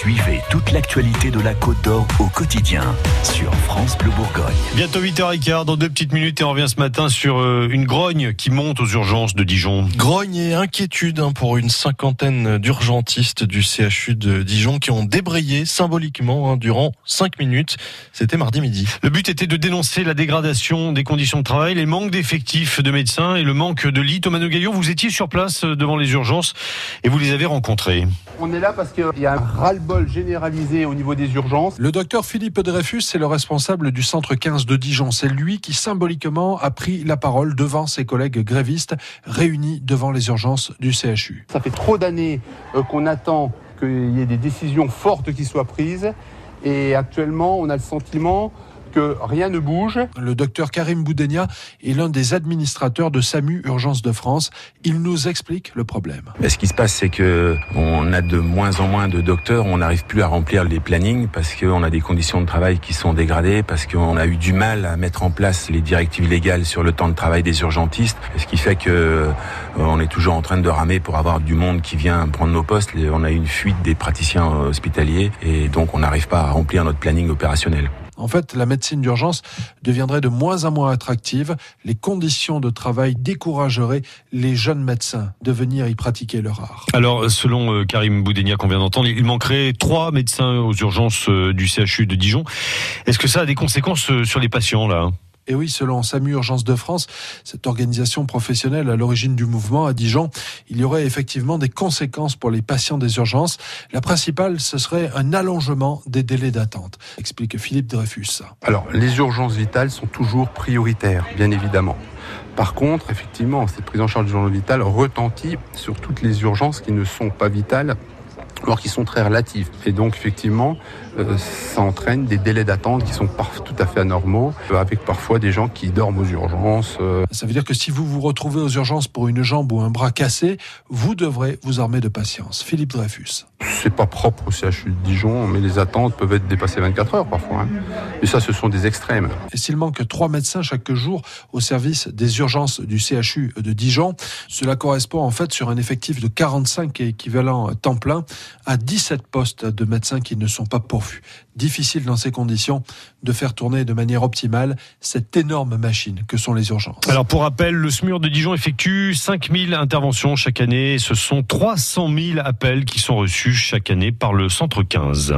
Suivez toute l'actualité de la Côte d'Or au quotidien sur France Bleu Bourgogne. Bientôt 8h15, dans deux petites minutes, et on revient ce matin sur euh, une grogne qui monte aux urgences de Dijon. Grogne et inquiétude hein, pour une cinquantaine d'urgentistes du CHU de Dijon qui ont débrayé symboliquement hein, durant cinq minutes. C'était mardi midi. Le but était de dénoncer la dégradation des conditions de travail, les manques d'effectifs de médecins et le manque de lits. Thomas Nogaillon, vous étiez sur place euh, devant les urgences et vous les avez rencontrés. On est là parce qu'il y a un ras-le-bol généralisé au niveau des urgences. Le docteur Philippe Dreyfus, c'est le responsable du centre 15 de Dijon. C'est lui qui symboliquement a pris la parole devant ses collègues grévistes réunis devant les urgences du CHU. Ça fait trop d'années euh, qu'on attend qu'il y ait des décisions fortes qui soient prises. Et actuellement, on a le sentiment que rien ne bouge. Le docteur Karim Boudenia est l'un des administrateurs de SAMU Urgence de France. Il nous explique le problème. Ce qui se passe, c'est que on a de moins en moins de docteurs. On n'arrive plus à remplir les plannings parce qu'on a des conditions de travail qui sont dégradées, parce qu'on a eu du mal à mettre en place les directives légales sur le temps de travail des urgentistes. Ce qui fait que euh, on est toujours en train de ramer pour avoir du monde qui vient prendre nos postes. On a une fuite des praticiens hospitaliers et donc on n'arrive pas à remplir notre planning opérationnel. En fait, la médecine d'urgence deviendrait de moins en moins attractive. Les conditions de travail décourageraient les jeunes médecins de venir y pratiquer leur art. Alors, selon euh, Karim Boudenia qu'on vient d'entendre, il manquerait trois médecins aux urgences euh, du CHU de Dijon. Est-ce que ça a des conséquences euh, sur les patients là et oui, selon SAMU Urgence de France, cette organisation professionnelle à l'origine du mouvement à Dijon, il y aurait effectivement des conséquences pour les patients des urgences. La principale, ce serait un allongement des délais d'attente, explique Philippe Dreyfus. Alors, les urgences vitales sont toujours prioritaires, bien évidemment. Par contre, effectivement, cette prise en charge d'urgence vitale retentit sur toutes les urgences qui ne sont pas vitales alors qui sont très relatives. Et donc, effectivement, euh, ça entraîne des délais d'attente qui sont tout à fait anormaux, euh, avec parfois des gens qui dorment aux urgences. Euh. Ça veut dire que si vous vous retrouvez aux urgences pour une jambe ou un bras cassé, vous devrez vous armer de patience. Philippe Dreyfus. C'est pas propre au CHU de Dijon, mais les attentes peuvent être dépassées 24 heures parfois. Hein. Et ça, ce sont des extrêmes. Et s'il manque trois médecins chaque jour au service des urgences du CHU de Dijon, cela correspond en fait sur un effectif de 45 équivalents temps plein à 17 postes de médecins qui ne sont pas pourvus. Difficile dans ces conditions de faire tourner de manière optimale cette énorme machine que sont les urgences. Alors pour rappel, le SMUR de Dijon effectue 5000 interventions chaque année. Ce sont 300 000 appels qui sont reçus chaque année par le centre 15.